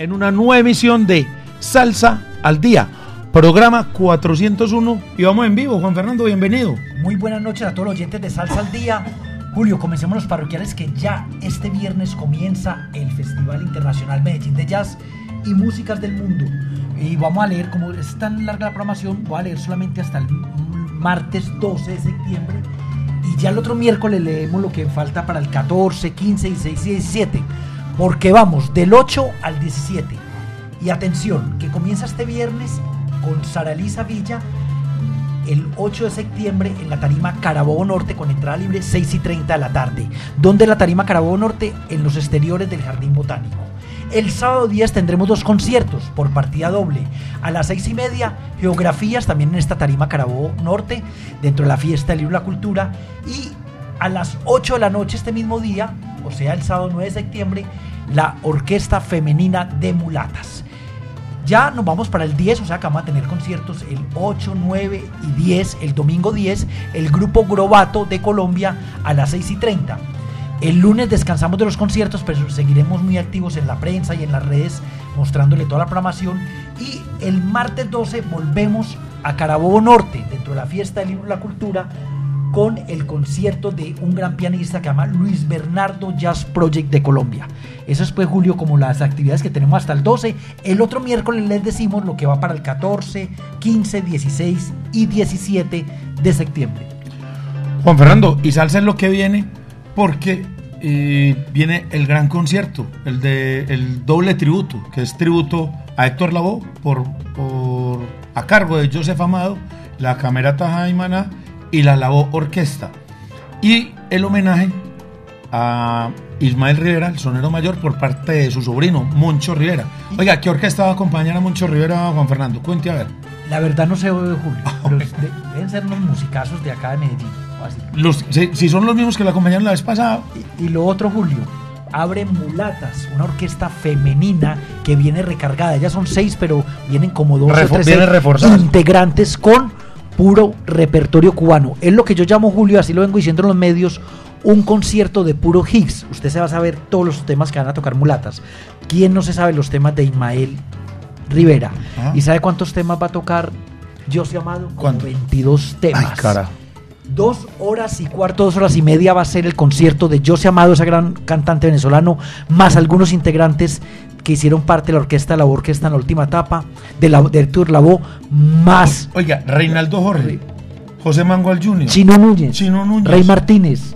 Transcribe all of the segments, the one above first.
En una nueva emisión de Salsa al Día, programa 401 y vamos en vivo. Juan Fernando, bienvenido. Muy buenas noches a todos los oyentes de Salsa al Día. Julio, comencemos los parroquiales que ya este viernes comienza el Festival Internacional Medellín de Jazz y Músicas del Mundo. Y vamos a leer, como es tan larga la programación, voy a leer solamente hasta el martes 12 de septiembre. Y ya el otro miércoles leemos lo que falta para el 14, 15, 16 y 17. Porque vamos del 8 al 17. Y atención, que comienza este viernes con Sara Elisa Villa el 8 de septiembre en la tarima Carabobo Norte con entrada libre 6 y 30 de la tarde. ¿Dónde la tarima Carabobo Norte? En los exteriores del Jardín Botánico. El sábado 10 tendremos dos conciertos por partida doble. A las 6 y media, geografías también en esta tarima Carabobo Norte, dentro de la fiesta del libro de la cultura. Y a las 8 de la noche este mismo día, o sea el sábado 9 de septiembre, la Orquesta Femenina de Mulatas. Ya nos vamos para el 10, o sea que vamos a tener conciertos el 8, 9 y 10, el domingo 10, el grupo Grobato de Colombia a las 6 y 30. El lunes descansamos de los conciertos, pero seguiremos muy activos en la prensa y en las redes mostrándole toda la programación. Y el martes 12 volvemos a Carabobo Norte, dentro de la fiesta del libro de la cultura, con el concierto de un gran pianista que se llama Luis Bernardo Jazz Project de Colombia. Eso es pues Julio como las actividades que tenemos hasta el 12. El otro miércoles les decimos lo que va para el 14, 15, 16 y 17 de septiembre. Juan Fernando, y salsa es lo que viene porque eh, viene el gran concierto, el de el doble tributo, que es tributo a Héctor Lavoe por, por a cargo de Joseph Amado, la Camerata Jaimana y la Lavoe Orquesta. Y el homenaje a Ismael Rivera, el sonero mayor, por parte de su sobrino, Moncho Rivera. Oiga, ¿qué orquesta va a acompañar a Moncho Rivera, Juan Fernando? Cuente a ver. La verdad no sé, Julio, pero de- deben ser los musicazos de acá de Medellín. o así. Los, si, si son los mismos que la acompañaron la vez pasada, Y, y lo otro, Julio, abre Mulatas, una orquesta femenina que viene recargada. Ya son seis, pero vienen como dos Refo- o tres integrantes con puro repertorio cubano. Es lo que yo llamo, Julio, así lo vengo diciendo en los medios, un concierto de puro hits. Usted se va a saber todos los temas que van a tocar Mulatas. ¿Quién no se sabe los temas de Ismael Rivera? Ajá. ¿Y sabe cuántos temas va a tocar José Amado? ¿Cuántos? 22 temas. Ay, cara. Dos horas y cuarto, dos horas y media va a ser el concierto de José Amado, ese gran cantante venezolano, más algunos integrantes que hicieron parte de la orquesta, la orquesta en la última etapa, de la de Artur Lavoe, más oiga, Reinaldo Jorge, José Mangual Jr., Chino Núñez, Chino Núñez. Rey Martínez,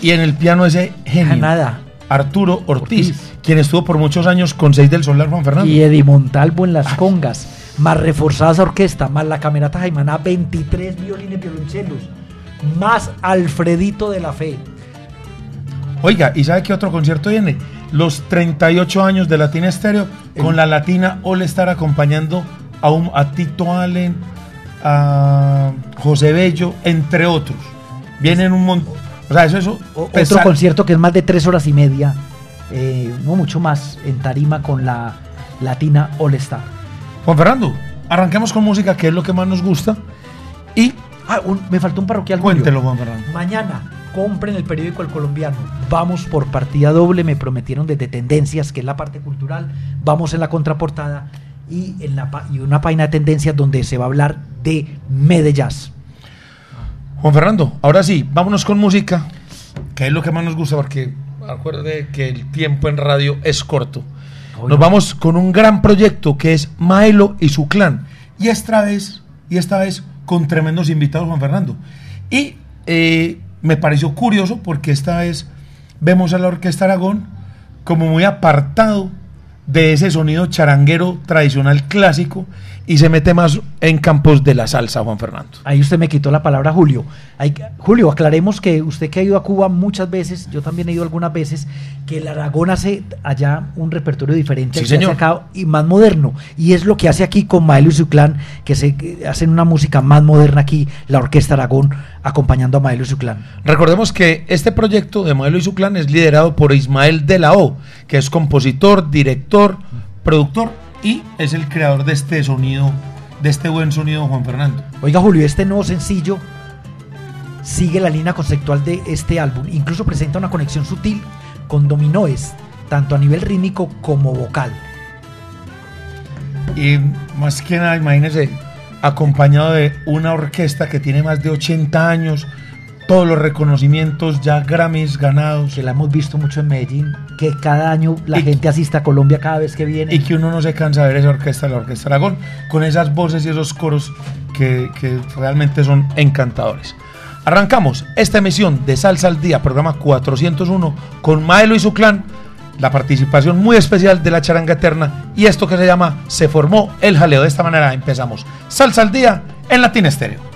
y en el piano ese genio, Nada, Arturo Ortiz, Ortiz. quien estuvo por muchos años con Seis del Solar, Juan Fernando. y Eddie Montalvo en las congas, más reforzada esa orquesta, más la camerata Jaimana, 23 violines, violonchelos, más Alfredito de la Fe. Oiga, ¿y sabe qué otro concierto viene? Los 38 años de Latina Estéreo con la Latina All Star acompañando a, un, a Tito Allen, a José Bello, entre otros. Vienen un montón. O sea, eso es O- pesa- Otro concierto que es más de tres horas y media, eh, no mucho más, en tarima con la Latina All Star. Juan Fernando, arranquemos con música, que es lo que más nos gusta. Y Ah, un- me faltó un parroquial. Julio. cuéntelo, Juan Fernando. Mañana compren el periódico El Colombiano. Vamos por partida doble. Me prometieron desde Tendencias, que es la parte cultural. Vamos en la contraportada y en la pa- y una página de Tendencias donde se va a hablar de Medellín. Juan Fernando, ahora sí, vámonos con música, que es lo que más nos gusta, porque acuérdate que el tiempo en radio es corto. Nos vamos con un gran proyecto que es Maelo y su clan. Y esta vez, y esta vez con tremendos invitados, Juan Fernando. Y eh, me pareció curioso porque esta vez vemos a la Orquesta Aragón como muy apartado de ese sonido charanguero tradicional clásico y se mete más en campos de la salsa, Juan Fernando. Ahí usted me quitó la palabra, Julio. Hay, Julio, aclaremos que usted que ha ido a Cuba muchas veces, yo también he ido algunas veces, que el Aragón hace allá un repertorio diferente Sí, al que hace señor. acá y más moderno. Y es lo que hace aquí con Maelo y su clan, que se que hacen una música más moderna aquí, la Orquesta Aragón, acompañando a Maelo y su clan. Recordemos que este proyecto de Modelo y su clan es liderado por Ismael de la O, que es compositor, director, productor y es el creador de este sonido, de este buen sonido, Juan Fernando. Oiga, Julio, este nuevo sencillo sigue la línea conceptual de este álbum. Incluso presenta una conexión sutil con dominóes, tanto a nivel rítmico como vocal. Y más que nada, imagínense, acompañado de una orquesta que tiene más de 80 años, todos los reconocimientos ya Grammys ganados, que la hemos visto mucho en Medellín, que cada año la Y- gente asiste a Colombia cada vez que viene. y que uno no se cansa de ver esa orquesta, la Orquesta Aragón, con esas voces y esos coros que, que realmente son encantadores. Arrancamos esta emisión de Salsa al Día, programa 401, con Maelo y su clan, la participación muy especial de la charanga eterna y esto que se llama Se formó el jaleo. De esta manera empezamos Salsa al Día en Latin Estéreo.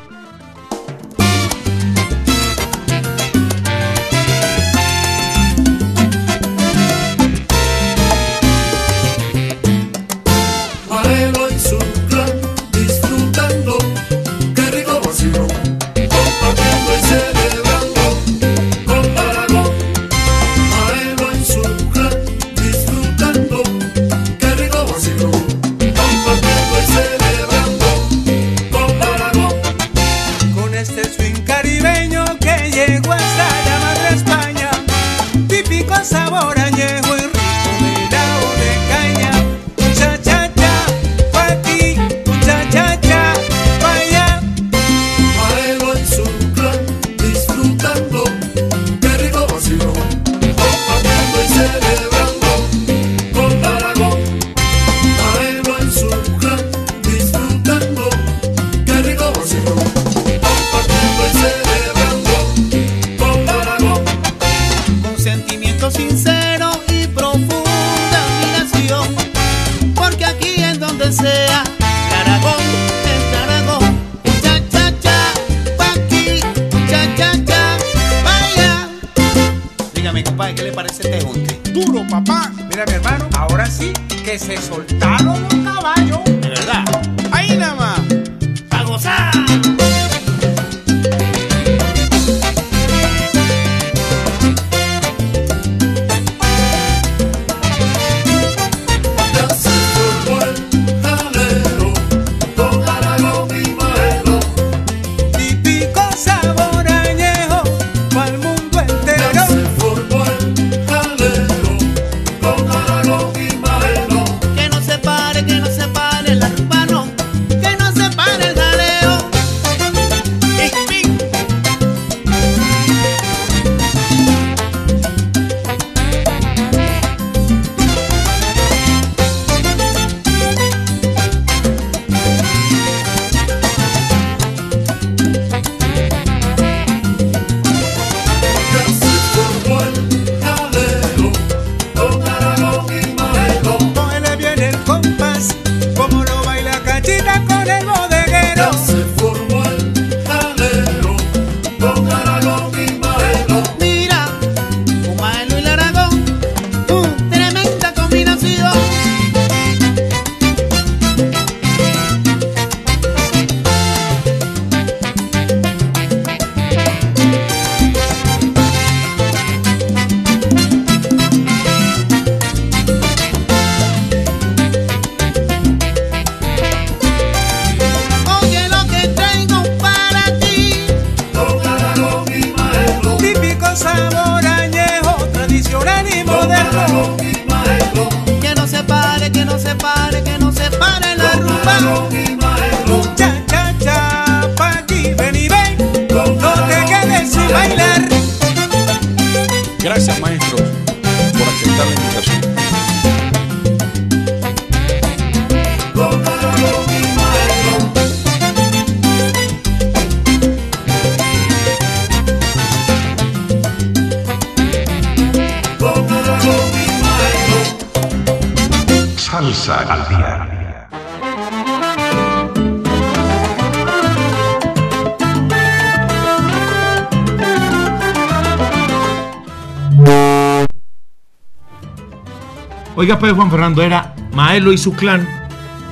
Oiga, pues Juan Fernando era Maelo y su clan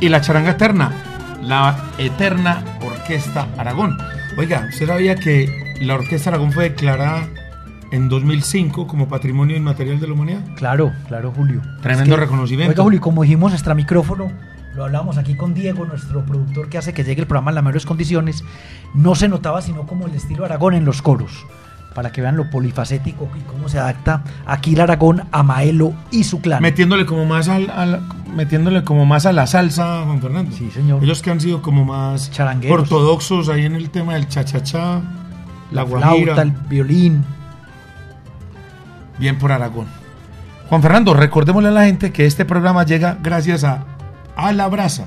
y la charanga eterna, la eterna Orquesta Aragón. Oiga, ¿usted sabía que la Orquesta Aragón fue declarada en 2005 como Patrimonio Inmaterial de la Humanidad? Claro, claro, Julio. Tremendo reconocimiento. Oiga, Julio, como dijimos, extra micrófono, lo hablamos aquí con Diego, nuestro productor que hace que llegue el programa en las mejores condiciones, no se notaba sino como el estilo Aragón en los coros, para que vean lo polifacético y cómo se adapta aquí el Aragón a Maelo y su clan. Metiéndole como más al, al- metiéndole como más a la salsa, Juan Fernando. Sí, señor. Ellos que han sido como más ortodoxos ahí en el tema del cha-cha-cha, la, la guajira. flauta, el violín. Bien por Aragón. Juan Fernando, recordémosle a la gente que este programa llega gracias a A la Brasa.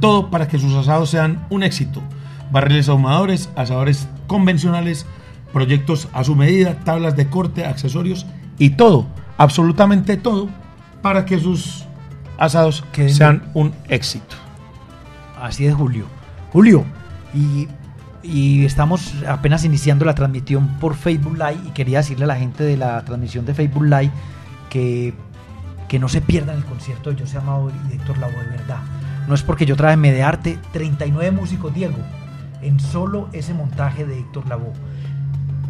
Todo para que sus asados sean un éxito. Barriles ahumadores, asadores convencionales, proyectos a su medida, tablas de corte, accesorios y todo, absolutamente todo, para que sus asados Queden sean un éxito. Así es, Julio. Julio, y, y estamos apenas iniciando la transmisión por Facebook Live y quería decirle a la gente de la transmisión de Facebook Live que, que no se pierdan el concierto de José Amado y de Héctor Lavoe, de verdad. No es porque yo traje Medearte, 39 músicos, Diego, en solo ese montaje de Héctor Lavoe.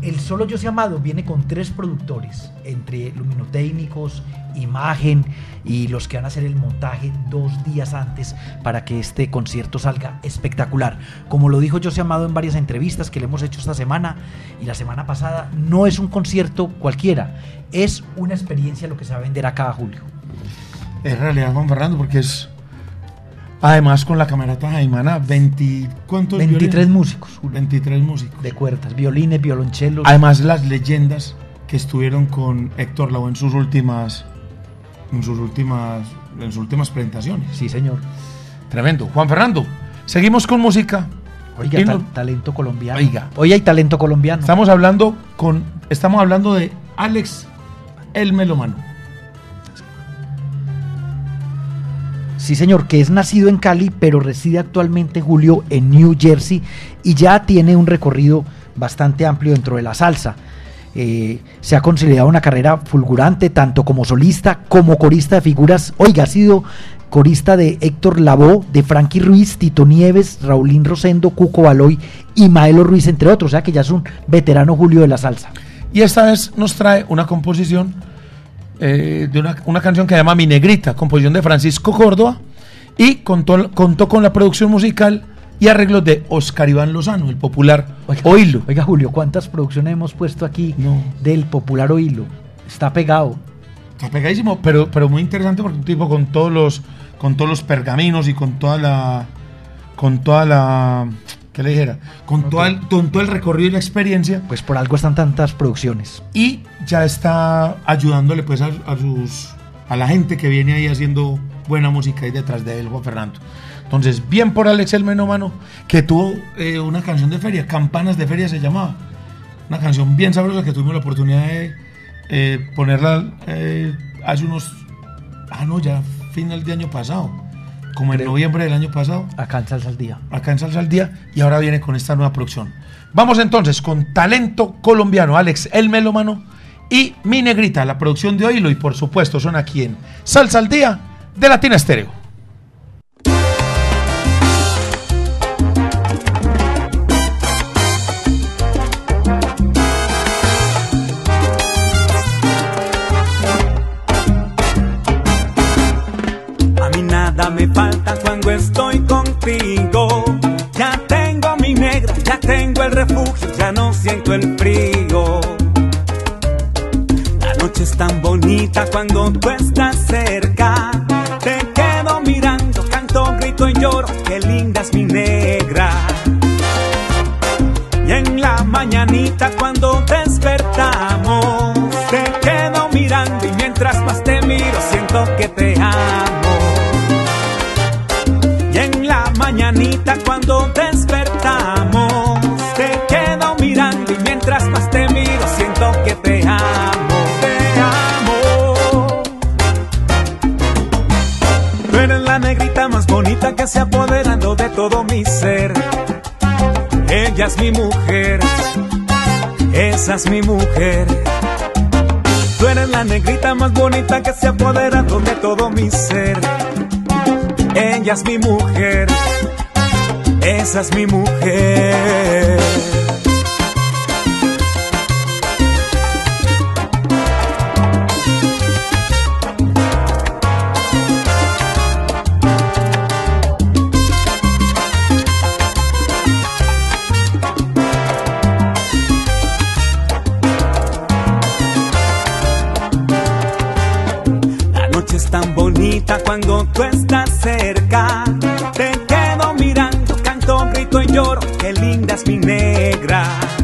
El solo Yo Sé Amado viene con tres productores, entre luminotécnicos, imagen y los que van a hacer el montaje dos días antes para que este concierto salga espectacular. Como lo dijo Yo Sé Amado en varias entrevistas que le hemos hecho esta semana y la semana pasada, no es un concierto cualquiera, es una experiencia lo que se va a vender acá, Julio. Es realidad, Juan Fernando, porque es. Además, con la camerata Jaimana, 20. ¿Cuántos? 23 violines? músicos, Julio, 23 músicos. de cuerdas, violines, violonchelos. Además, las leyendas que estuvieron con Héctor Lavoe en sus últimas. En sus últimas. En sus últimas presentaciones. Sí, señor. Tremendo. Juan Fernando, seguimos con música. Oiga, no- talento colombiano. Oiga. Hoy hay talento colombiano. Estamos hablando con. Estamos hablando de Alex el Melomano. Sí, señor, que es nacido en Cali, pero reside actualmente, Julio, en New Jersey y ya tiene un recorrido bastante amplio dentro de la salsa. Eh, se ha consolidado una carrera fulgurante, tanto como solista como corista de figuras. Oiga, ha sido corista de Héctor Lavoe, de Frankie Ruiz, Tito Nieves, Raulín Rosendo, Cuco Baloy y Maelo Ruiz, entre otros. O sea que ya es un veterano Julio de la salsa. Y esta vez nos trae una composición eh, de una, una canción que se llama Mi Negrita, composición de Francisco Córdoba, y contó, contó con la producción musical y arreglos de Oscar Iván Lozano, el popular Oílo. Oiga, Julio, ¿cuántas producciones hemos puesto aquí No. del popular Oílo? Está pegado. Está pegadísimo, pero, pero muy interesante porque un tipo con todos los con todos los pergaminos y con toda la con toda la ¿qué le dijera? Con, toda el, con todo el recorrido y la experiencia Pues por algo están tantas producciones. y ya está ayudándole pues a, a sus a la gente que viene ahí haciendo buena música ahí detrás de él, Juan Fernando. Entonces, bien por Alex el Menómano, que tuvo eh, una canción de feria, Campanas de Feria se llamaba. Una canción bien sabrosa que tuvimos la oportunidad de eh, ponerla eh, hace unos. Ah, no, ya final de año pasado. Como en noviembre del año pasado Acá en Salsa al Día. acá en Salsa al Día y ahora viene con esta nueva producción. Vamos entonces con talento colombiano, Alex el Melómano y Mi Negrita, la producción de Oílo y por supuesto son aquí en Salsa al Día de Latina Estéreo. Tú eres la negrita más bonita que se ha apoderado de todo mi ser. Ella es mi mujer, esa es mi mujer. Mi negra.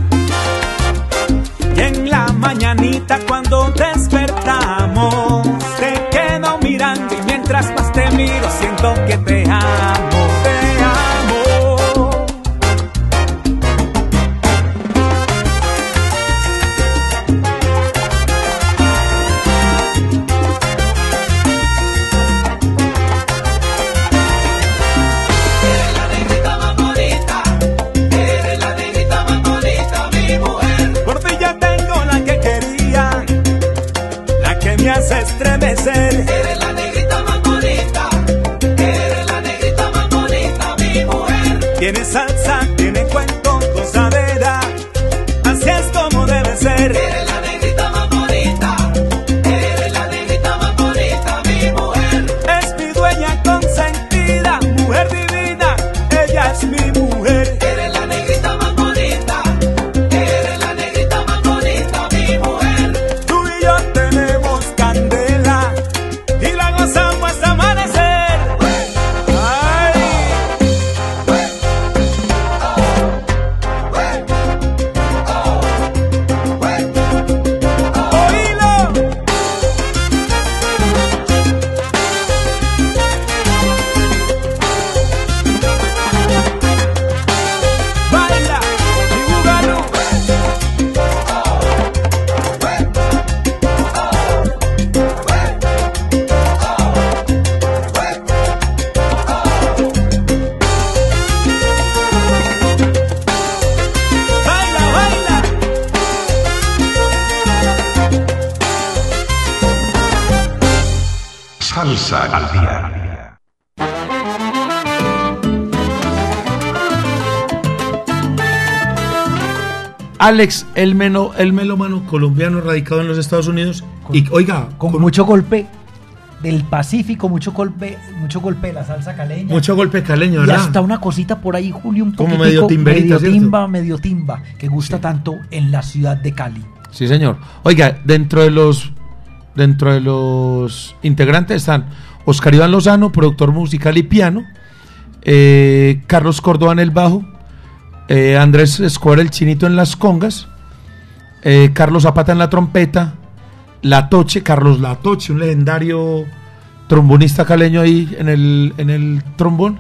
Salsa al día. Alex, el, meno, el melómano colombiano radicado en los Estados Unidos. y oiga, Con, con mucho golpe del Pacífico, mucho golpe, mucho golpe de la salsa caleña. mucho golpe caleño, y ¿verdad? hasta una cosita por ahí, Julio, un Como poquitico, medio timberita, medio ¿cierto? timba, medio timba, que gusta tanto en la ciudad de Cali. Sí, señor. Oiga, dentro de los dentro de los integrantes están Oscar Iván Lozano, productor musical y piano, eh, Carlos Córdoba en el bajo, eh, Andrés Escobar el chinito en las congas, eh, Carlos Zapata en la trompeta, Latoche, Carlos Latoche, un legendario trombonista caleño ahí en el, en el trombón,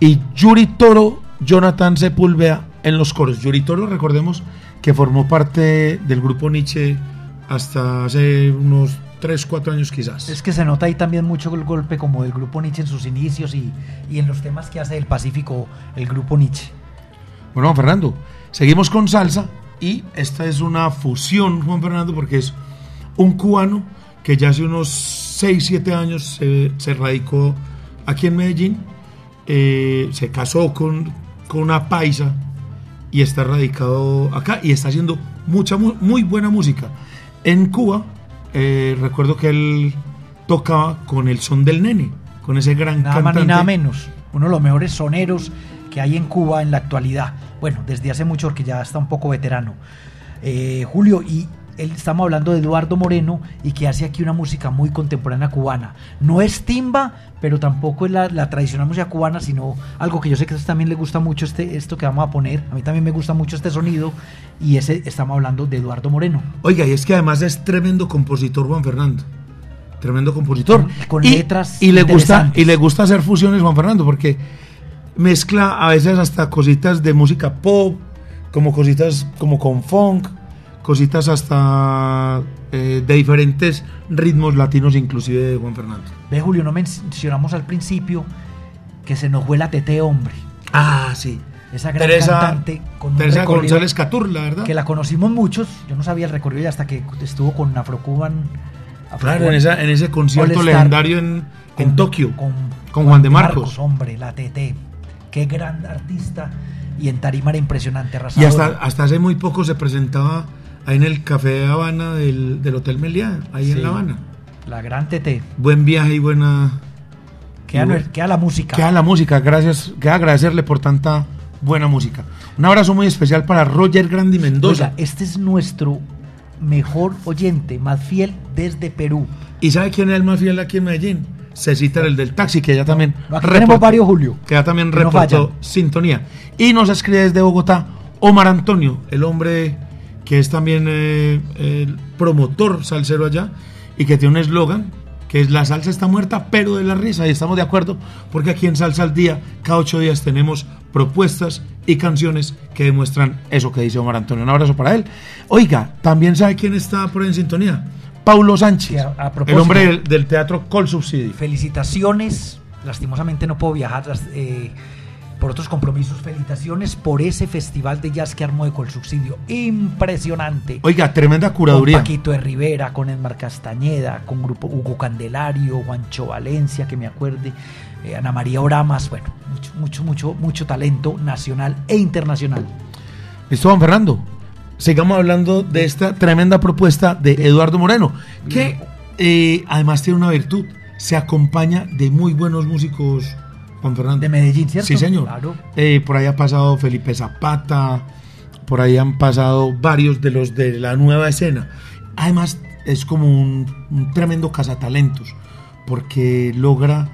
y Yuri Toro, Jonathan Sepúlveda en los coros. Yuri Toro, recordemos que formó parte del grupo Nietzsche hasta hace unos 3, 4 años quizás. Es que se nota ahí también mucho el golpe como del grupo Nietzsche en sus inicios y, y en los temas que hace del Pacífico el grupo Nietzsche. Bueno, Juan Fernando, seguimos con salsa y esta es una fusión, Juan Fernando, porque es un cubano que ya hace unos 6, 7 años se, se radicó aquí en Medellín, eh, se casó con, con una paisa y está radicado acá y está haciendo mucha, mu- muy buena música. En Cuba, eh, recuerdo que él tocaba con el son del nene, con ese gran Nada más cantante. ni nada menos. Uno de los mejores soneros que hay en Cuba en la actualidad. Bueno, desde hace mucho porque ya está un poco veterano. Eh, Julio, y él- estamos hablando de Eduardo Moreno y que hace aquí una música muy contemporánea cubana. No es timba, pero tampoco es la, la tradicional música cubana, sino algo que yo sé que a también le gusta mucho este, esto que vamos a poner. A mí también me gusta mucho este sonido y ese estamos hablando de Eduardo Moreno. Oiga, y es que además es tremendo compositor Juan Fernando. Tremendo compositor. Con- con y, letras y le gusta. Y le gusta hacer fusiones Juan Fernando porque mezcla a veces hasta cositas de música pop, como cositas como con funk, cositas hasta eh, de diferentes ritmos latinos inclusive de Juan Fernando. Ve, Julio, no mencionamos al principio que se nos fue la TT hombre. Ah, sí. esa gran Teresa, cantante con un Teresa González Caturla, ¿verdad? que la conocimos muchos. Yo no sabía el recorrido hasta que estuvo con Afrocuban. Claro, en, esa, en ese concierto legendario en, en Tokio, con, con Juan de Marcos. Hombre, la TT. Qué gran artista. Y en Tarima era impresionante, Y hasta, hasta hace muy poco se presentaba ahí en el Café de Habana del, del Hotel Meliá, ahí Sí. en La Habana. La gran TT. Buen viaje y buena... Queda, y queda la música. Queda la música, gracias, queda agradecerle por tanta buena música. Un abrazo muy especial para Roger Grandi Mendoza. Oiga, este es nuestro mejor oyente, más fiel desde Perú. ¿Y sabe quién es el más fiel aquí en Medellín? Cecita, el del taxi, que ya también No, aquí tenemos varios, Julio, Que ya también que reportó sintonía. Y nos escribe desde Bogotá Omar Antonio, el hombre que es también eh, el promotor salsero allá y que tiene un eslogan que es la salsa está muerta, pero de la risa. Y estamos de acuerdo porque aquí en Salsa al Día, cada ocho días tenemos propuestas y canciones que demuestran eso que dice Omar Antonio. Un abrazo para él. Oiga, también sabe quién está por ahí en sintonía. Paulo Sánchez, Sí, a- a el hombre del, del teatro Col Subsidio. Felicitaciones. Lastimosamente no puedo viajar eh, por otros compromisos. Felicitaciones por ese festival de jazz que armó de Colsubsidio. Impresionante. Oiga, tremenda Con curaduría. Paquito de Rivera, con Edmar Castañeda, con grupo Hugo Candelario, Juancho Valencia, que me acuerde, eh, Ana María Oramas, bueno, mucho, mucho, mucho, mucho talento nacional e internacional. Listo, Juan Fernando. Sigamos hablando de esta tremenda propuesta de Eduardo Moreno, que eh, además tiene una virtud. Se acompaña de muy buenos músicos, Juan Fernando. De Medellín, ¿cierto? Sí, señor. Claro. Eh, por ahí ha pasado Felipe Zapata, por ahí han pasado varios de los de la nueva escena. Además, es como un, un tremendo cazatalentos, porque logra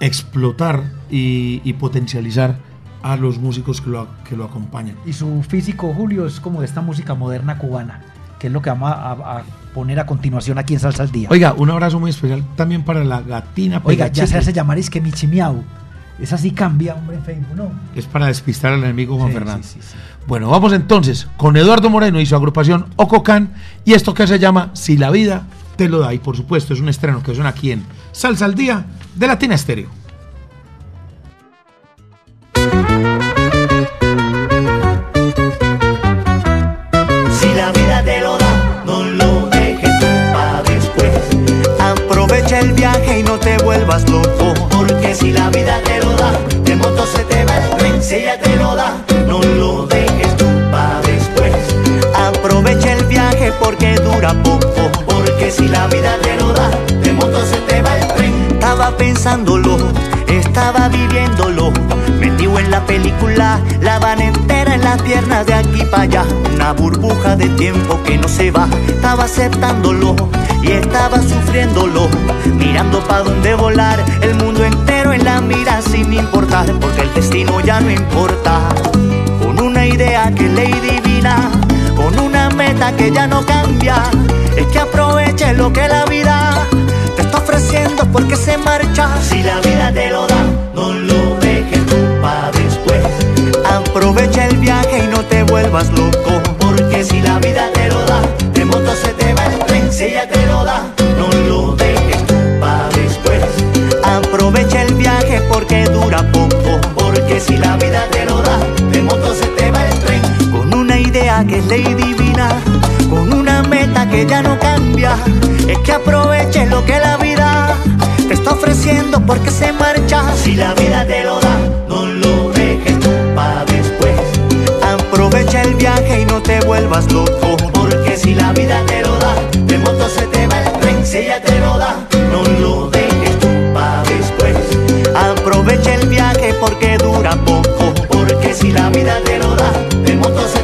explotar y, y potencializar a los músicos que lo, que lo acompañan. Y su físico, Julio, es como de esta música moderna cubana, que es lo que vamos a, a- poner a continuación aquí en Salsa al Día. Oiga, un abrazo muy especial también para la gatina Oiga, ya se hace llamar es que Michimiau. Esa sí cambia, hombre, en Facebook, ¿no? Es para despistar al enemigo Juan Sí, Fernando. sí, sí, sí. Bueno, vamos entonces con Eduardo Moreno y su agrupación Ococán y esto que se llama Si la vida te lo da. Y por supuesto es un estreno que suena aquí en Salsa al Día de Latina Estéreo. Vuelvas loco. Porque si la vida te lo da, de moto se te va el tren. Si ella te lo da, no lo dejes tú para después. Aprovecha el viaje porque dura poco. Porque si la vida te lo da, de moto se te va el tren. Estaba pensándolo, estaba viviéndolo. Metido en la película, la van en las piernas de aquí para allá. Una burbuja de tiempo que no se va. Estaba aceptándolo y estaba sufriéndolo. Mirando pa' dónde volar, el mundo entero en la mira sin importar. Porque el destino ya no importa. Con una idea que ley divina, con una meta que ya no cambia. Es que aproveche lo que la vida te está ofreciendo porque se marcha. Si la vida te lo da, no lo dejes tú para después. Aprovecha vuelvas loco. Porque si la vida te lo da, de moto se te va el tren. Si ella te lo da, no lo dejes para después. Aprovecha el viaje porque dura poco. Porque si la vida te lo da, de moto se te va el tren. Con una idea que es ley divina, con una meta que ya no cambia. Es que aproveches lo que la vida te está ofreciendo porque se marcha. Si la vida te lo da, te vuelvas loco. Porque si la vida te lo da, de moto se te va el tren. Si ella te lo da, no lo dejes tú para después. Aprovecha el viaje porque dura poco. Porque si la vida te lo da, de moto se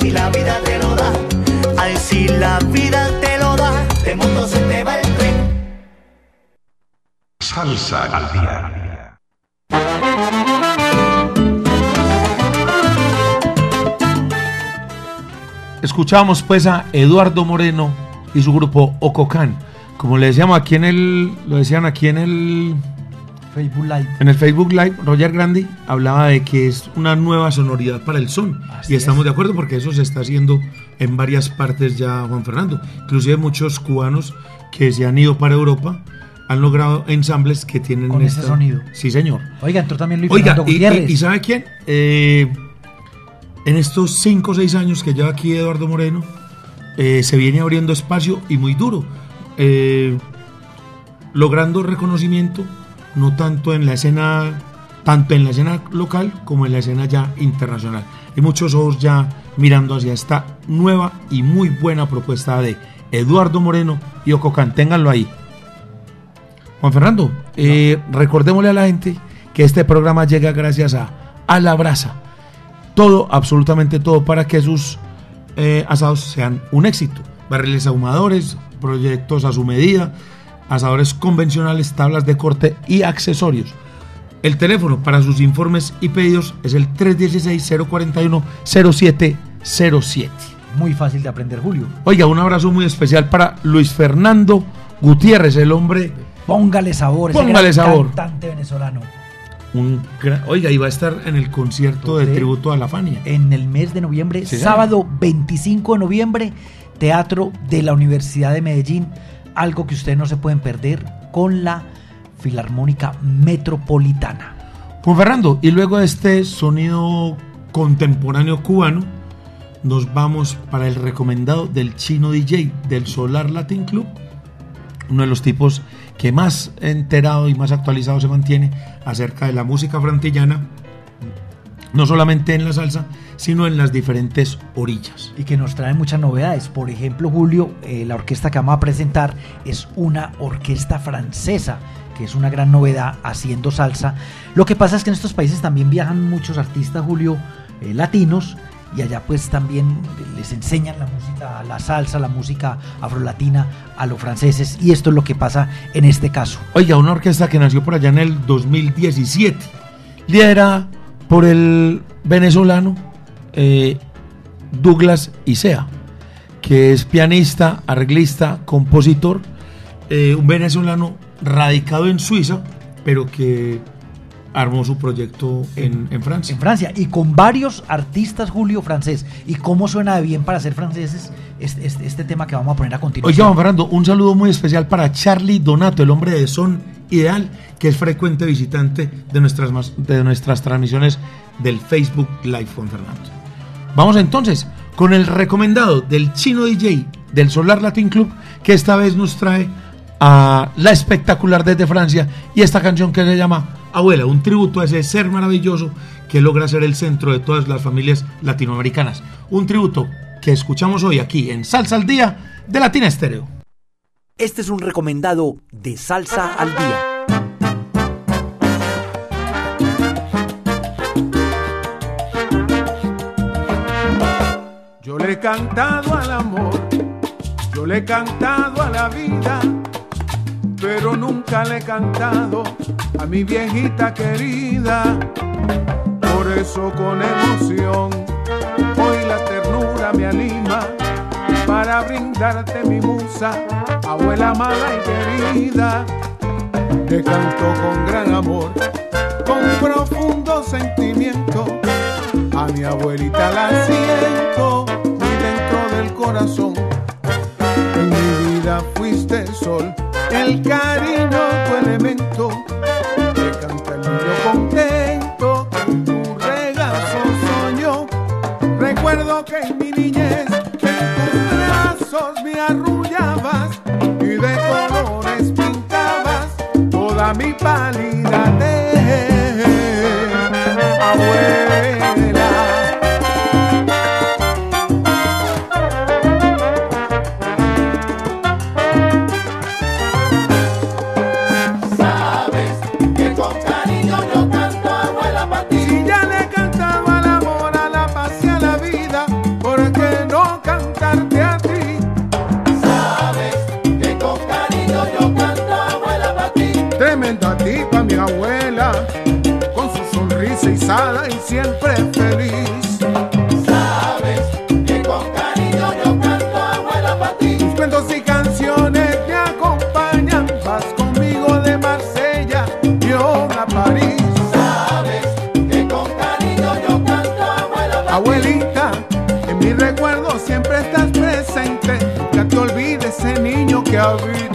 si la vida te lo da, ay si la vida te lo da, de moto se te va el tren. Salsa al día. Escuchamos pues a Eduardo Moreno y su grupo Ococán. Como le decíamos aquí en el, lo decían aquí en el, Facebook Live. en el Facebook Live, Roger Grandi hablaba de que es una nueva sonoridad para el son. Así y estamos es. de acuerdo porque eso se está haciendo en varias partes ya, Juan Fernando. Inclusive muchos cubanos que se han ido para Europa han logrado ensambles que tienen Con ese sonido. Sí, señor. Oiga, entró también Luis Oiga, Fernando y, Gutiérrez. y- y ¿sabe quién? Eh, en estos 5 o 6 años que lleva aquí Eduardo Moreno, eh, se viene abriendo espacio y muy duro, eh, logrando reconocimiento no tanto en la escena, tanto en la escena local como en la escena ya internacional. Hay muchos ojos ya mirando hacia esta nueva y muy buena propuesta de Eduardo Moreno y Ococán. Ténganlo ahí. Juan Fernando, eh, recordémosle a la gente que este programa llega gracias a A la Brasa. Todo, absolutamente todo, para que sus eh, asados sean un éxito. Barriles ahumadores, proyectos a su medida, asadores convencionales, tablas de corte y accesorios. El teléfono para sus informes y pedidos es el 316-041-0707. Muy fácil de aprender, Julio. Oiga, un abrazo muy especial para Luis Fernando Gutiérrez, el hombre Póngale sabor. ese Póngale gran sabor. Cantante venezolano. Un gran- oiga, iba a estar en el concierto de De- tributo a la Fania. En el mes de noviembre, Sí, sábado 25 de noviembre, Teatro de la Universidad de Medellín. Algo que ustedes no se pueden perder con la Filarmónica Metropolitana. Juan Fernando, y luego de este sonido contemporáneo cubano, nos vamos para el recomendado del chino DJ del Solar Latin Club, uno de los tipos que más enterado y más actualizado se mantiene acerca de la música frantillana, no solamente en la salsa, sino en las diferentes orillas. y que nos trae muchas novedades. Por ejemplo, Julio, eh, la orquesta que vamos a presentar es una orquesta francesa, que es una gran novedad haciendo salsa. Lo que pasa es que en estos países también viajan muchos artistas, Julio, eh, latinos, y allá pues también les enseñan la música, la salsa, la música afrolatina a los franceses, y esto es lo que pasa en este caso. Oiga, una orquesta que nació por allá en el 2017, liderada por el venezolano eh, Douglas Isea, que es pianista, arreglista, compositor, eh, un venezolano radicado en Suiza, pero que armó su proyecto en, en Francia. En Francia, y con varios artistas, Julio, francés. ¿Y cómo suena de bien para ser franceses este, este- este tema que vamos a poner a continuación? Oiga, Juan Fernando, un saludo muy especial para Charlie Donato, el hombre de Son Ideal, que es frecuente visitante de nuestras, de nuestras transmisiones del Facebook Live, Juan Fernando. Vamos entonces con el recomendado del chino DJ del Solar Latin Club, que esta vez nos trae a la espectacular desde Francia y esta canción que se llama Abuela, un tributo a ese ser maravilloso que logra ser el centro de todas las familias latinoamericanas. Un tributo que escuchamos hoy aquí en Salsa al Día de Latina Estéreo. Este es un recomendado de Salsa al Día. Yo le he cantado al amor, yo le he cantado a la vida, pero nunca le he cantado a mi viejita querida. Por eso con emoción hoy la ternura me anima para brindarte mi musa, abuela amada y querida. Te canto con gran amor, con profundo sentimiento. A mi abuelita la siento muy dentro del corazón. En mi vida fuiste el sol, el cariño tu elemento. Te canta el niño contento, en tu regazo soñó. Recuerdo que en mi niñez arrullabas y de colores pintabas toda mi pálida. Siempre feliz. Sabes que con cariño yo canto abuela para ti. Tus cuentos y canciones me acompañan, vas conmigo de Marsella y a París. Sabes que con cariño yo canto abuela para ti. Abuelita, en mi recuerdo siempre estás presente, nunca te olvides ese niño que habita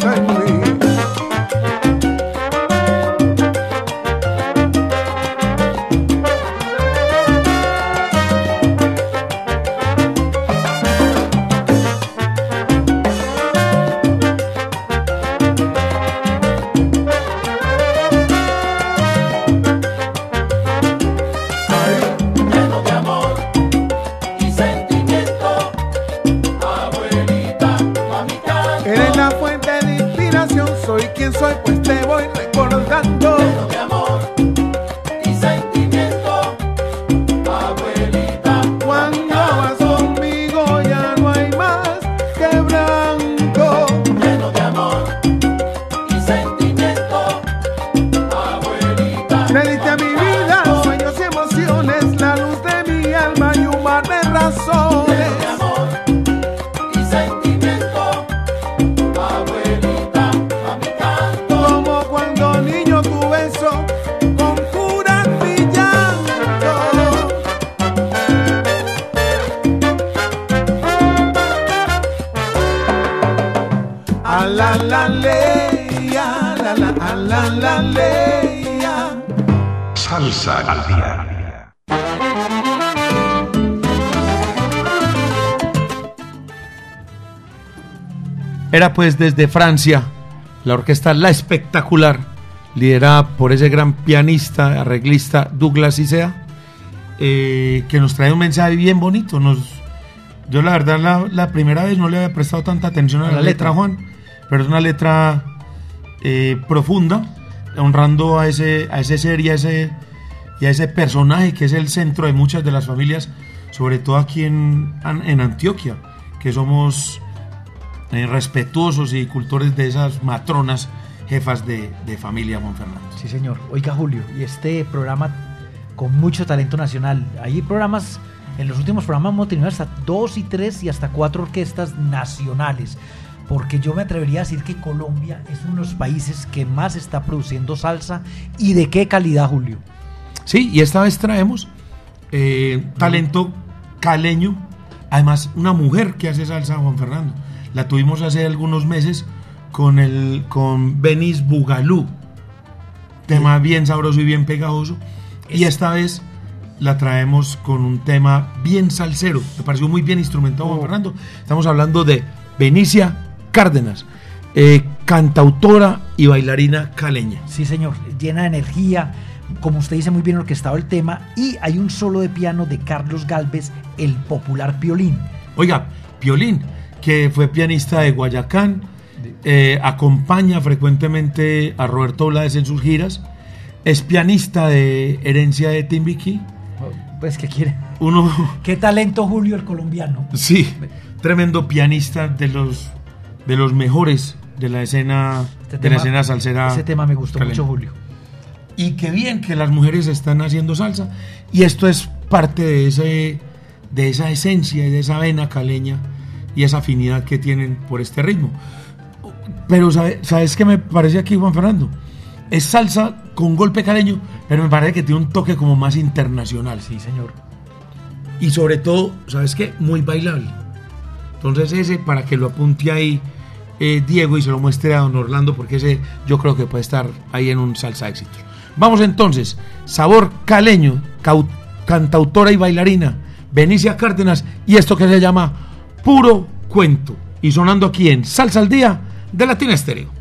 la la le, a la la, a la la le, a. Salsa al día. Era pues desde Francia la orquesta La Espectacular, liderada por ese gran pianista, arreglista Douglas Isea, eh, que nos trae un mensaje bien bonito. Nos, yo la verdad la, la primera vez no le había prestado tanta atención a, la, letra, Juan, pero es una letra eh, profunda, honrando a ese, a ese ser y a ese, y a ese personaje que es el centro de muchas de las familias, sobre todo aquí en, en Antioquia, que somos eh, respetuosos y cultores de esas matronas jefas de, de familia, Juan Fernando. Sí, señor. Oiga, Julio, y este programa con mucho talento nacional. Hay programas, en los últimos programas hemos tenido hasta dos y tres y hasta cuatro orquestas nacionales. Porque yo me atrevería a decir que Colombia es uno de los países que más está produciendo salsa. ¿Y de qué calidad, Julio? Sí, y esta vez traemos eh, talento caleño, además una mujer que hace salsa, Juan Fernando. La tuvimos hace algunos meses con el con Benis Bugalú, tema bien sabroso y bien pegajoso. Y esta vez la traemos con un tema bien salsero. Me pareció muy bien instrumentado, Juan Fernando. Estamos hablando de Benicia Cárdenas, eh, cantautora y bailarina caleña. Sí, señor. Llena de energía. Como usted dice, muy bien orquestado el tema. Y hay un solo de piano de Carlos Galvez, el popular Piolín. Oiga, Piolín, que fue pianista de Guayacán, eh, acompaña frecuentemente a Roberto Blades en sus giras, es pianista de herencia de Timbiquí. Pues, ¿qué quiere? Uno, Qué talento Julio el colombiano. sí, tremendo pianista de los, de los mejores de la escena, Este de la escena salsera. Ese tema me gustó caleña. mucho, Julio. Y qué bien que las mujeres están haciendo salsa. Y esto es parte de, ese, de esa esencia y de esa vena caleña y esa afinidad que tienen por este ritmo. Pero ¿sabe- ¿sabes qué me parece aquí, Juan Fernando? Es salsa con golpe caleño, pero me parece que tiene un toque como más internacional. Sí, señor. Y sobre todo, ¿sabes qué? Muy bailable. Entonces ese, para que lo apunte ahí eh, Diego y se lo muestre a don Orlando, porque ese yo creo que puede estar ahí en un salsa éxitos. Vamos entonces, sabor caleño, cantautora y bailarina, Benicia Cárdenas, y esto que se llama Puro Cuento. Y sonando aquí en Salsa al Día de Latina Estéreo.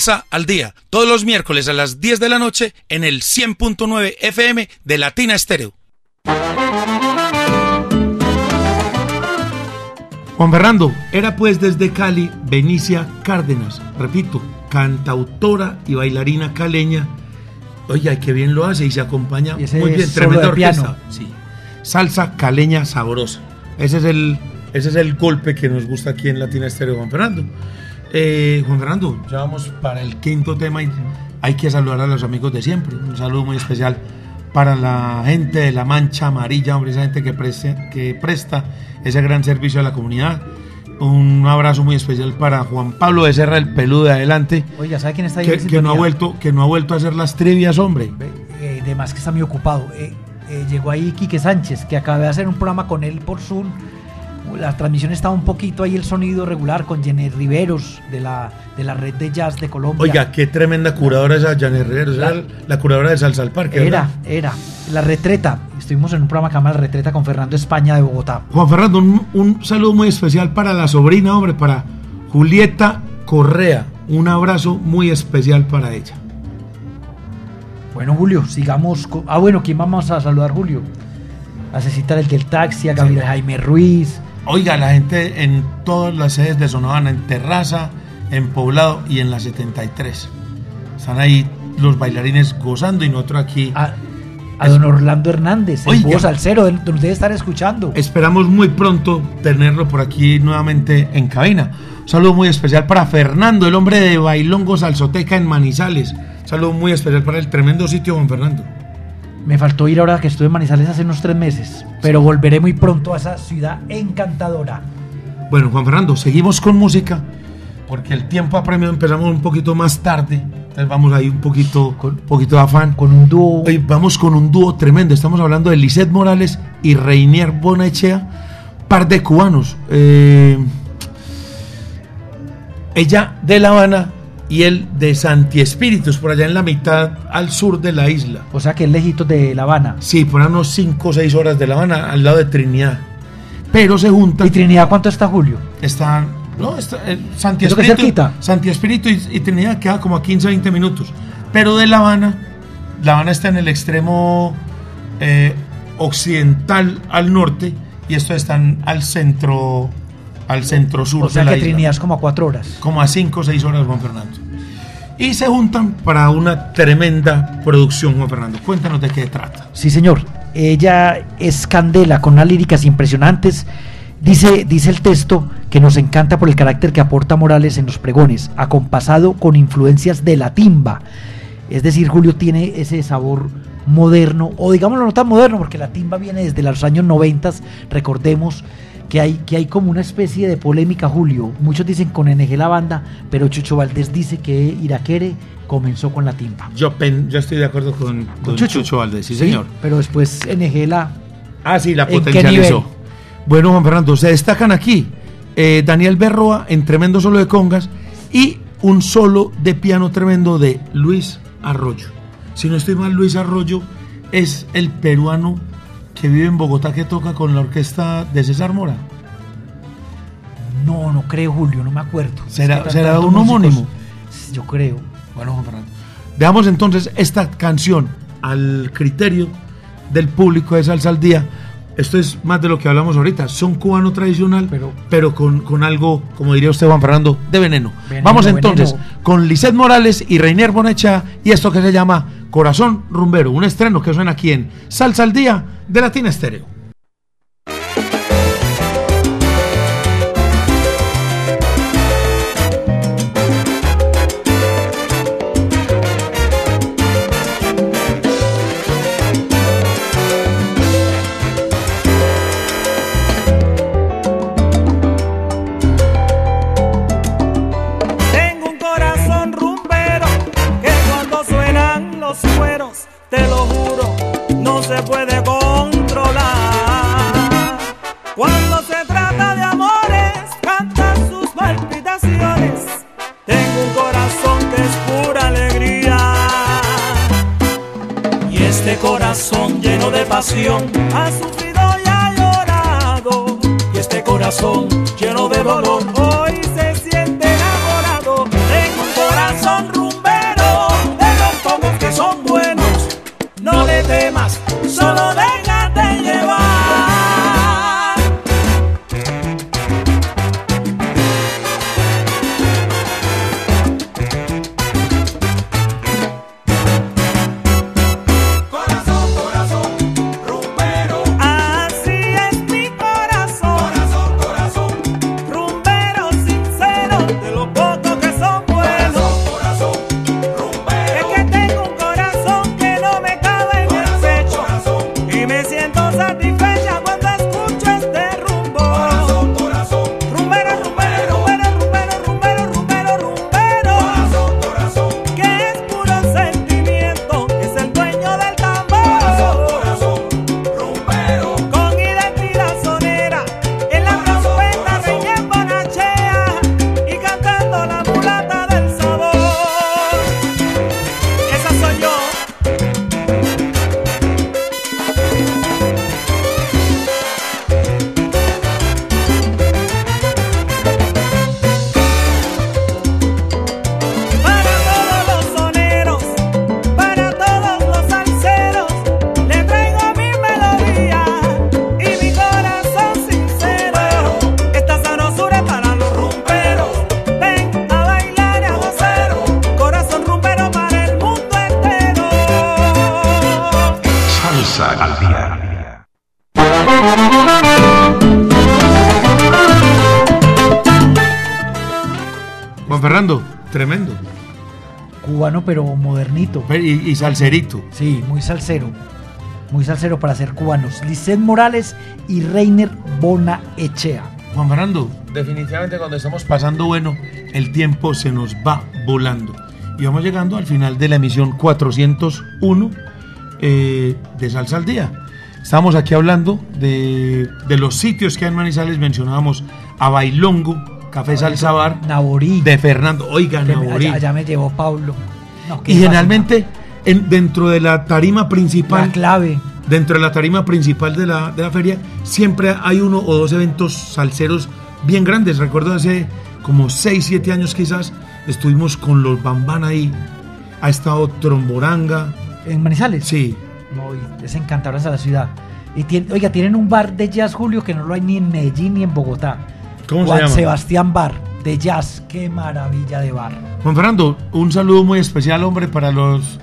Salsa al Día, todos los miércoles a las 10 de la noche en el 100.9 FM de Latina Estéreo. Juan Fernando, era pues desde Cali Benicia Cárdenas, repito, cantautora y bailarina caleña. Oiga, qué bien lo hace y se acompaña Y muy bien, tremenda orquesta. Sí. Salsa caleña sabrosa. Ese es el, ese es el golpe que nos gusta aquí en Latina Estéreo, Juan Fernando. Eh, Juan Fernando, ya vamos para el quinto tema y hay que saludar a los amigos de siempre. Un saludo muy especial para la gente de la Mancha Amarilla, hombre, esa gente que, preste- que presta ese gran servicio a la comunidad. Un abrazo muy especial para Juan Pablo Becerra, el peludo de adelante, Oiga, ¿sabe quién está ahí? que, que no ha vuelto, que no ha vuelto a hacer las trivias, hombre. Eh, de más que está muy ocupado. Eh, eh, llegó ahí Quique Sánchez, que acabé de hacer un programa con él por Zoom. La transmisión estaba un poquito ahí el sonido regular con Jenny Riveros de la, de la red de jazz de Colombia. Oiga, qué tremenda curadora esa Janet esa La- era la curadora de Salsa al Parque. Era, ¿verdad? era. La retreta. Estuvimos en un programa que se llama La Retreta con Fernando España de Bogotá. Juan Fernando, un, un saludo muy especial para la sobrina, hombre, para Julieta Correa. Un abrazo muy especial para ella. Bueno, Julio, sigamos. con- Ah, bueno, ¿quién vamos a saludar, Julio? A Cecita del del Taxi, a Gabriel Jaime Ruiz. Oiga, la gente en todas las sedes de Sonavana, en Terraza, en Poblado y en la 73. Están ahí los bailarines gozando y nosotros aquí. A, a don Orlando Hernández, el búho salsero, donde debe estar escuchando. Esperamos muy pronto tenerlo por aquí nuevamente en cabina. Un saludo muy especial para Fernando, el hombre de Bailongo Salsoteca en Manizales. Un saludo muy especial para el tremendo sitio, Juan Fernando. Me faltó ir ahora que estuve en Manizales hace unos tres meses, pero volveré muy pronto a esa ciudad encantadora. Bueno, Juan Fernando, seguimos con música, porque el tiempo apremia, empezamos un poquito más tarde, entonces vamos ahí un poquito, con poquito de afán. Con un dúo. Hoy vamos con un dúo tremendo, estamos hablando de Lisette Morales y Reinier Bonechea, par de cubanos. Eh, ella de La Habana y él de Santi Espíritus, por allá en la mitad al sur de la isla. O sea que es lejitos de La Habana. Sí, por unos 5 o 6 horas de La Habana, al lado de Trinidad. Pero se juntan. ¿Y Trinidad cuánto está, Julio? Están. No, está, eh, Santi Espíritu. cerquita. Santi Espíritu y, y Trinidad queda como a 15 20 minutos. Pero de La Habana, La Habana está en el extremo eh, occidental al norte y estos están al centro al centro sur O sea de la que isla. Trinidad es como a cuatro horas. Como a 5 o 6 horas, Juan Fernando. Y se juntan para una tremenda producción, Juan Fernando. Cuéntanos de qué trata. Sí, señor. Ella es candela con unas líricas impresionantes. Dice, dice el texto que nos encanta por el carácter que aporta Morales en los pregones, acompasado con influencias de la timba. Es decir, Julio tiene ese sabor moderno, o digámoslo no tan moderno, porque la timba viene desde los años 90, recordemos que hay, que hay como una especie de polémica, Julio. Muchos dicen con NG la banda, pero Chucho Valdés dice que Iraquere comenzó con la timba. Yo, pen- yo estoy de acuerdo con, con Chucho? Valdés, sí, señor. Pero después NG la... Ah, sí, la ¿En qué potencializó. Bueno, Juan Fernando, se destacan aquí eh, Daniel Berroa en tremendo solo de congas y un solo de piano tremendo de Luis Arroyo. Si no estoy mal, Luis Arroyo es el peruano que vive en Bogotá que toca con la orquesta de César Mora. No, no creo, Julio, no me acuerdo. ¿Será- Es que será un músicos, homónimo? Yo creo. Bueno, Juan Fernando. Veamos entonces esta canción al criterio del público de Salsa al Día. Esto es más de lo que hablamos ahorita. Son cubano tradicional, pero, con, con algo, como diría usted, Juan Fernando, de veneno. Veneno, Vamos entonces veneno. con Lisette Morales y Reinier Bonecha y esto que se llama Corazón Rumbero, un estreno que suena aquí en Salsa al Día de Latina Estéreo. Corazón lleno de pasión ha sufrido y ha llorado. Y este corazón lleno de dolor hoy Juan Fernando, tremendo. Cubano, pero modernito. Y, y salserito. Sí, muy salsero. Muy salsero para ser cubanos. Lisset Morales y Reiner Bona Echea. Juan Fernando, definitivamente cuando estamos pasando bueno, el tiempo se nos va volando. Y vamos llegando al final de la emisión 401 eh, de Salsa al Día. Estamos aquí hablando de, de los sitios que hay en Manizales. Mencionábamos a Bailongo, Café Salsa Bar, Naborí. de Fernando. Oiga, Naborí. allá, allá me llevó Pablo. No, Y generalmente en- dentro de la tarima principal, La clave. dentro de la tarima principal de la, de la feria, siempre hay uno o dos eventos salseros bien grandes. Recuerdo hace como 6, 7 años quizás, estuvimos con los Bambán ahí. Ha estado Tromboranga. ¿En Manizales? Sí. No, es encantadora esa la ciudad. Y tiene- oiga, tienen un bar de jazz, Julio, que no lo hay ni en Medellín ni en Bogotá. ¿Cómo se Juan llama? Sebastián Bar, de jazz. Qué maravilla de bar. Juan Fernando, un saludo muy especial, hombre, para los,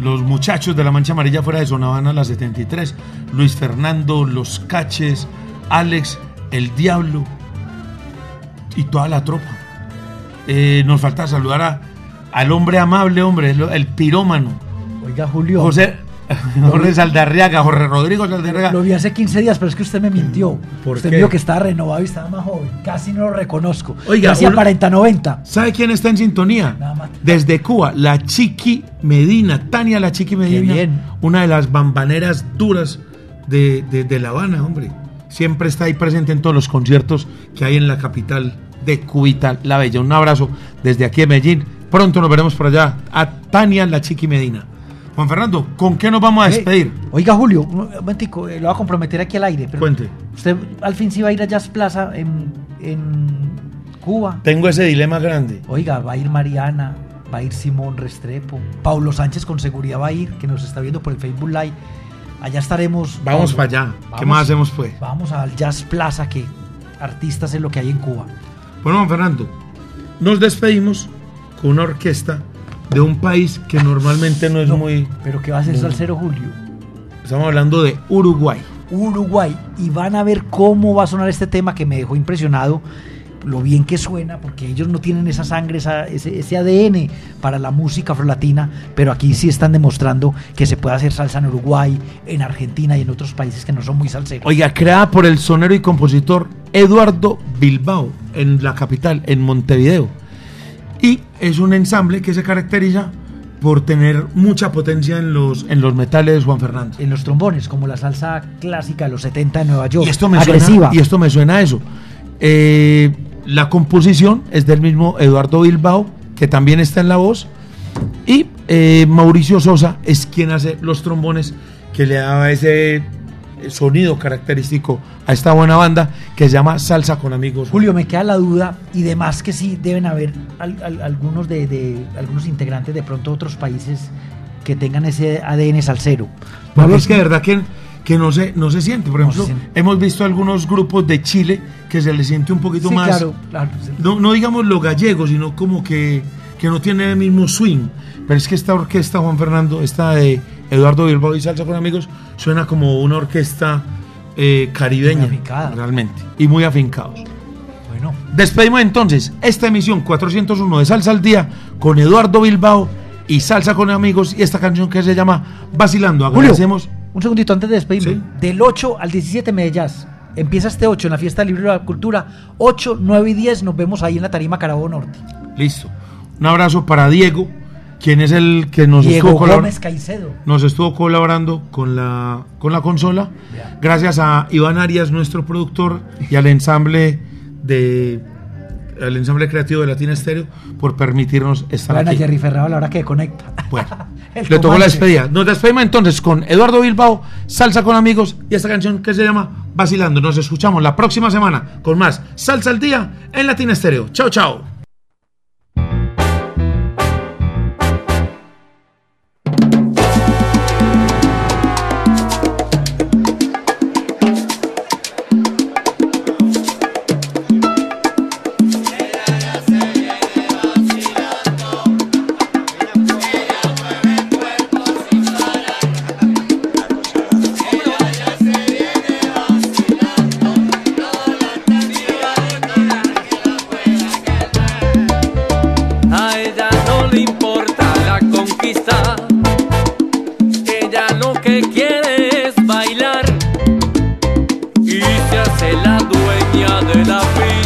los muchachos de la Mancha Amarilla fuera de Zona Habana, la 73. Luis Fernando, Los Caches, Alex, El Diablo y toda la tropa. Eh, nos falta saludar a- al hombre amable, hombre, el, el pirómano. Oiga, Julio. José, Jorge Saldarriaga, Jorge Rodrigo Saldarriaga. Lo vi hace 15 días, pero es que usted me mintió. ¿Por usted qué? dijo que estaba renovado y estaba más joven. Casi no lo reconozco. Oiga, Casi uno- aparenta 90. ¿Sabe quién está en sintonía? Nada más. Desde Cuba, la Chiqui Medina, Tania la Chiqui Medina, bien. una de las bambaneras duras de, de- de La Habana, hombre. Siempre está ahí presente en todos los conciertos que hay en la capital de Cubita, la Bella. Un abrazo desde aquí en Medellín. Pronto nos veremos por allá a Tania la Chiqui Medina. Juan Fernando, ¿con qué nos vamos a Eh, despedir? Oiga, Julio, un momentico, eh, lo voy a comprometer aquí al aire. Pero Cuente. Usted al fin sí va a ir a Jazz Plaza en, en Cuba. Tengo ese dilema grande. Oiga, va a ir Mariana, va a ir Simón Restrepo, Paulo Sánchez con seguridad va a ir, que nos está viendo por el Facebook Live. Allá estaremos. Vamos para allá. ¿Qué más hacemos pues? Vamos al Jazz Plaza, que artistas es lo que hay en Cuba. Bueno, Juan Fernando, nos despedimos con una orquesta de un país que normalmente no es muy... Pero que va a ser muy- Salcero Julio. Estamos hablando de Uruguay. Uruguay y van a ver cómo va a sonar este tema que me dejó impresionado lo bien que suena porque ellos no tienen esa sangre esa- ese, ese ADN para la música afrolatina pero aquí sí están demostrando que se puede hacer salsa en Uruguay en Argentina y en otros países que no son muy salseros Oiga, creada por el sonero y compositor Eduardo Bilbao en la capital, en Montevideo. Y es un ensamble que se caracteriza por tener mucha potencia en los, en los metales, Juan Fernando. en los trombones como la salsa clásica de los 70 de Nueva York Y esto me, agresiva suena, y esto me suena a eso. Eh, la composición es del mismo Eduardo Bilbao, que también está en la voz. Y eh, Mauricio Sosa es quien hace los trombones, que le da ese sonido característico a esta buena banda que se llama Salsa con Amigos. Julio, me queda la duda y demás que sí deben haber al- al- algunos de, de- algunos integrantes de pronto otros países que tengan ese ADN salsero. Porque es que de verdad que, que no, se, no se siente. Por ejemplo, hemos visto algunos grupos de Chile que se les siente un poquito Sí, más. claro, no, no digamos lo gallego, sino como que, que no tiene el mismo swing. Pero es que esta orquesta, Juan Fernando, esta de Eduardo Bilbao y Salsa con Amigos, suena como una orquesta eh, caribeña. Realmente. Y muy afincados. Bueno, Despedimos entonces esta emisión 401 de Salsa al Día con Eduardo Bilbao y Salsa con Amigos y esta canción que se llama Vacilando. Julio, Agradecemos. un segundito antes de despedirme. Sí. Del 8 al 17 Medellín. Empieza este 8 en la fiesta del libro de la cultura. 8, 9 y 10 nos vemos ahí en la tarima Carabobo Norte. Listo. Un abrazo para Diego, quien es el que nos Diego estuvo Gómez Caicedo. nos estuvo colaborando con la, con la consola. Gracias a Iván Arias, nuestro productor, y al ensamble de al ensamble creativo de Latina Estéreo por permitirnos estar a aquí. Jerry Ferrao a la hora que conecta. Bueno, le tocó la despedida. Nos despedimos entonces con Eduardo Bilbao, Salsa con Amigos y esta canción que se llama Vacilando. Nos escuchamos la próxima semana con más Salsa al Día en Latina Estéreo. Chao, chao. dueña de la vida.